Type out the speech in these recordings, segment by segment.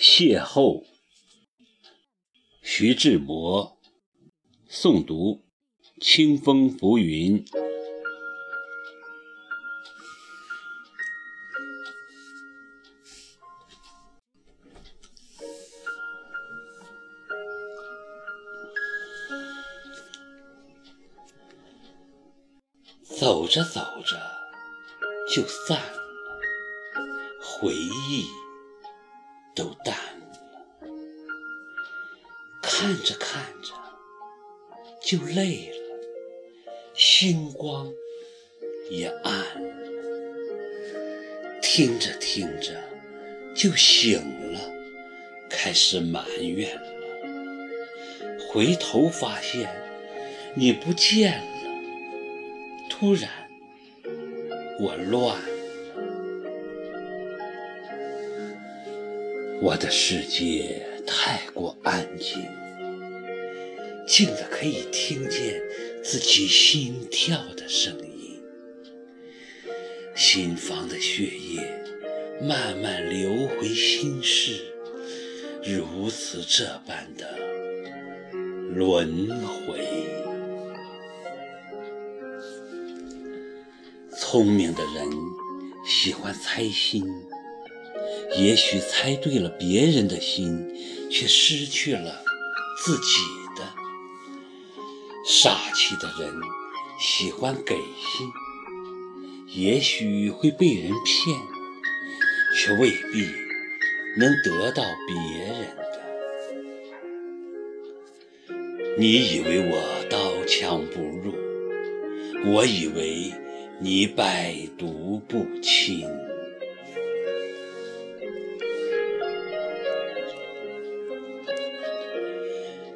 邂逅，徐志摩诵读：清风浮云。走着走着就散了，回忆都淡了；看着看着就累了，星光也暗了；听着听着就醒了，开始埋怨了。回头发现你不见了。突然，我乱我的世界太过安静，静的可以听见自己心跳的声音，心房的血液慢慢流回心室，如此这般的轮回。聪明的人喜欢猜心，也许猜对了别人的心，却失去了自己的；傻气的人喜欢给心，也许会被人骗，却未必能得到别人的。你以为我刀枪不入，我以为。你百毒不侵，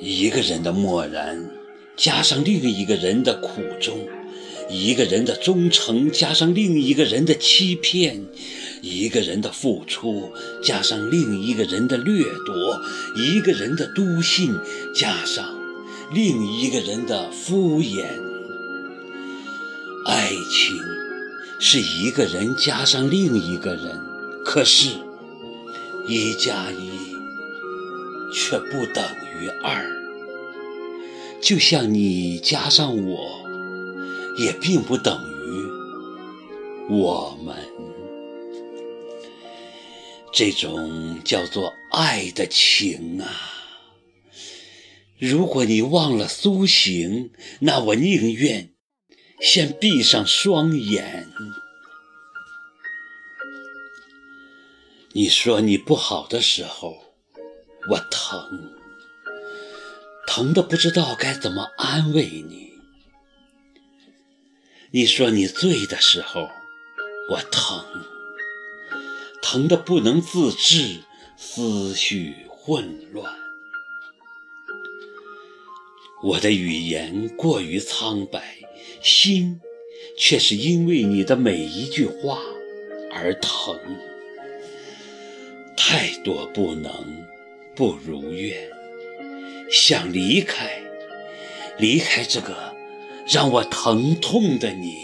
一个人的漠然，加上另一个人的苦衷；一个人的忠诚，加上另一个人的欺骗；一个人的付出，加上另一个人的掠夺；一个人的笃信，加上另一个人的敷衍。爱情是一个人加上另一个人，可是，一加一却不等于二。就像你加上我，也并不等于我们。这种叫做爱的情啊，如果你忘了苏醒，那我宁愿。先闭上双眼。你说你不好的时候，我疼，疼的不知道该怎么安慰你。你说你醉的时候，我疼，疼的不能自制，思绪混乱。我的语言过于苍白。心却是因为你的每一句话而疼，太多不能不如愿，想离开，离开这个让我疼痛的你，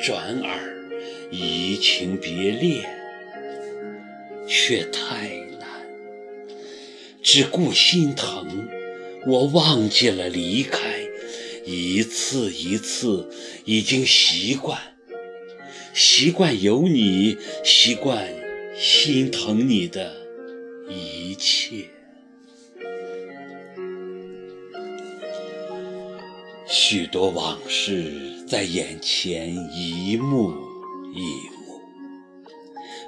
转而移情别恋，却太难，只顾心疼，我忘记了离开。一次一次，已经习惯，习惯有你，习惯心疼你的一切。许多往事在眼前一幕一幕，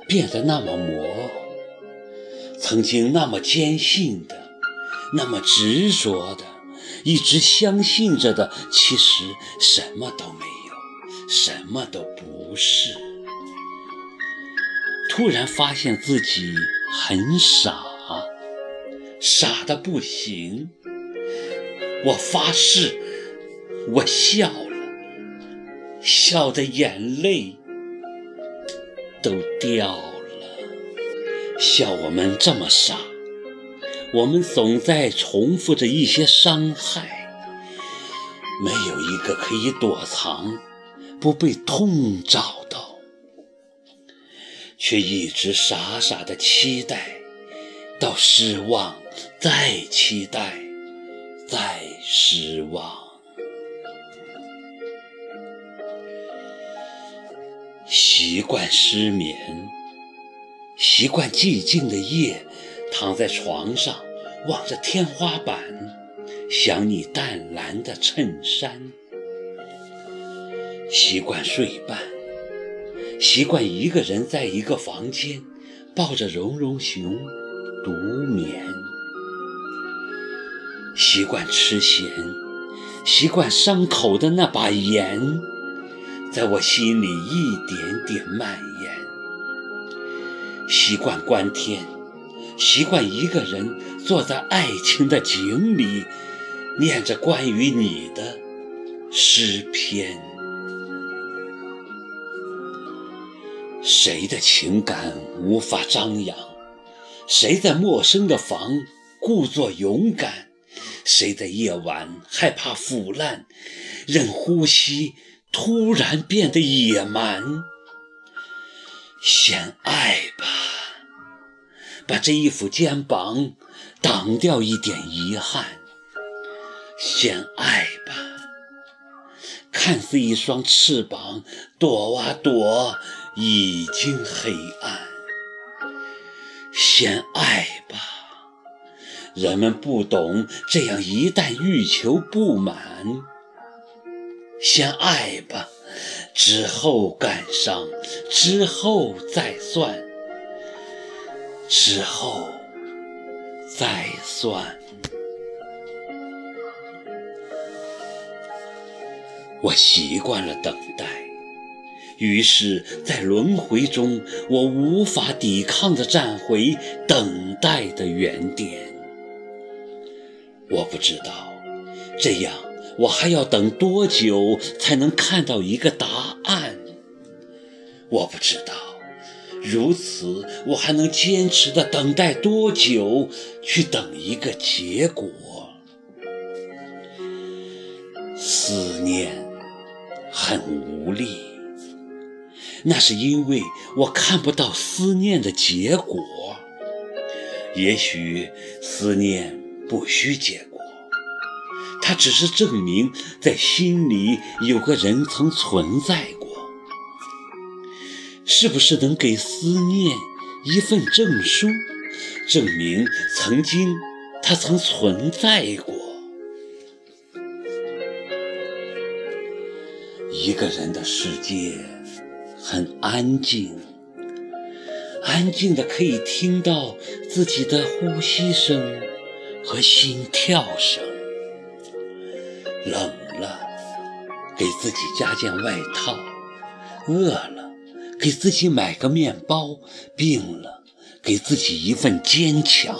变得那么模糊。曾经那么坚信的，那么执着的。一直相信着的，其实什么都没有，什么都不是。突然发现自己很傻，傻的不行。我发誓，我笑了，笑的眼泪都掉了。笑我们这么傻，我们总在重复着一些伤害，没有一个可以躲藏，不被痛找。却一直傻傻的期待，到失望，再期待，再失望。习惯失眠，习惯寂静的夜，躺在床上望着天花板，想你淡蓝的衬衫。习惯睡半。习惯一个人在一个房间，抱着绒绒熊独眠。习惯吃咸，习惯伤口的那把盐，在我心里一点点蔓延。习惯关天，习惯一个人坐在爱情的井里，念着关于你的诗篇。谁的情感无法张扬？谁在陌生的房故作勇敢？谁在夜晚害怕腐烂，任呼吸突然变得野蛮？先爱吧，把这一副肩膀挡掉一点遗憾。先爱吧，看似一双翅膀，躲啊躲。已经黑暗，先爱吧。人们不懂这样，一旦欲求不满，先爱吧。之后感伤，之后再算，之后再算。我习惯了等待。于是，在轮回中，我无法抵抗的站回等待的原点。我不知道，这样我还要等多久才能看到一个答案？我不知道，如此我还能坚持的等待多久，去等一个结果？思念很无力。那是因为我看不到思念的结果。也许思念不需结果，它只是证明在心里有个人曾存在过。是不是能给思念一份证书，证明曾经他曾存在过？一个人的世界。很安静，安静的可以听到自己的呼吸声和心跳声。冷了，给自己加件外套；饿了，给自己买个面包；病了，给自己一份坚强；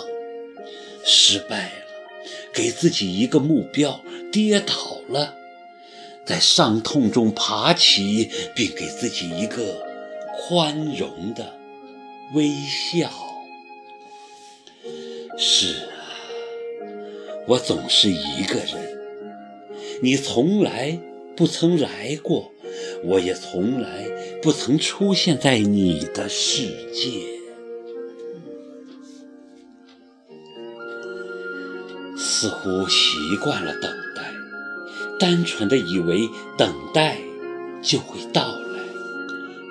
失败了，给自己一个目标；跌倒了。在伤痛中爬起，并给自己一个宽容的微笑。是啊，我总是一个人，你从来不曾来过，我也从来不曾出现在你的世界。似乎习惯了等。单纯的以为等待就会到来，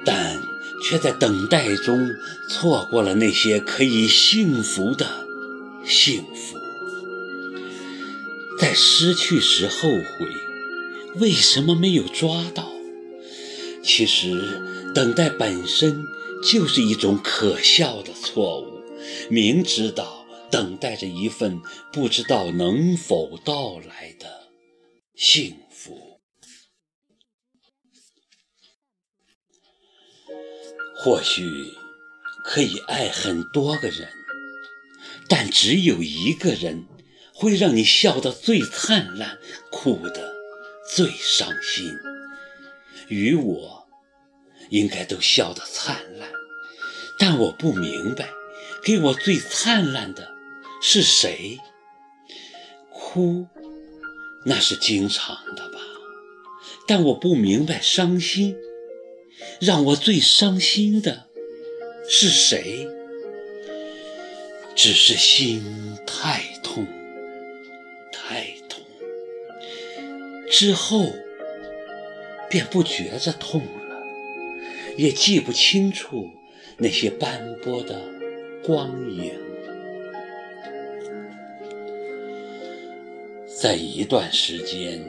但却在等待中错过了那些可以幸福的幸福。在失去时后悔，为什么没有抓到？其实，等待本身就是一种可笑的错误。明知道等待着一份不知道能否到来的。幸福，或许可以爱很多个人，但只有一个人会让你笑得最灿烂，哭得最伤心。与我应该都笑得灿烂，但我不明白，给我最灿烂的是谁？哭，那是经常的吧？但我不明白，伤心，让我最伤心的是谁？只是心太痛，太痛，之后便不觉着痛了，也记不清楚那些斑驳的光影。在一段时间，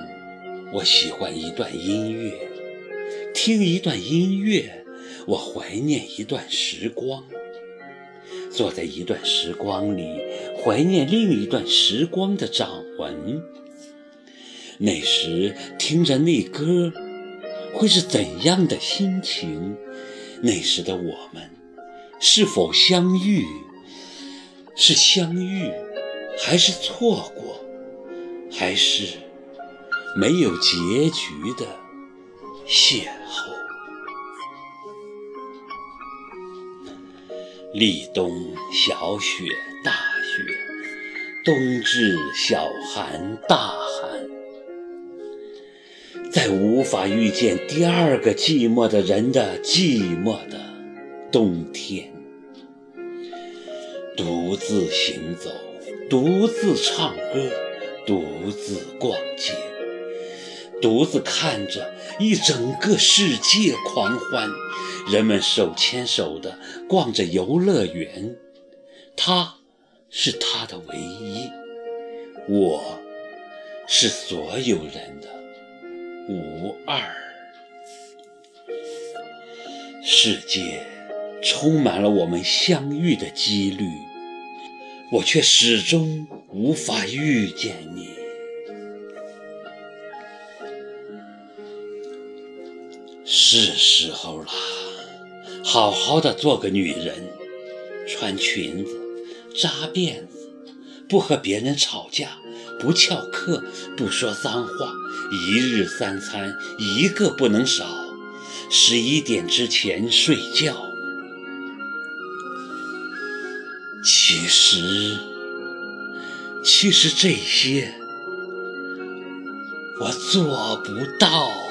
我喜欢一段音乐，听一段音乐，我怀念一段时光。坐在一段时光里，怀念另一段时光的掌纹。那时听着那歌，会是怎样的心情？那时的我们，是否相遇？是相遇，还是错过？还是没有结局的邂逅？立冬小雪大雪，冬至小寒大寒，在无法遇见第二个寂寞的人的寂寞的冬天，独自行走，独自唱歌，独自逛街，独自看着一整个世界狂欢。人们手牵手的逛着游乐园，他是他的唯一，我是所有人的无二。世界充满了我们相遇的几率，我却始终无法遇见你。是时候了。好好的做个女人，穿裙子，扎辫子，不和别人吵架，不翘课，不说脏话，一日三餐一个不能少，十一点之前睡觉。实，其实这些我做不到。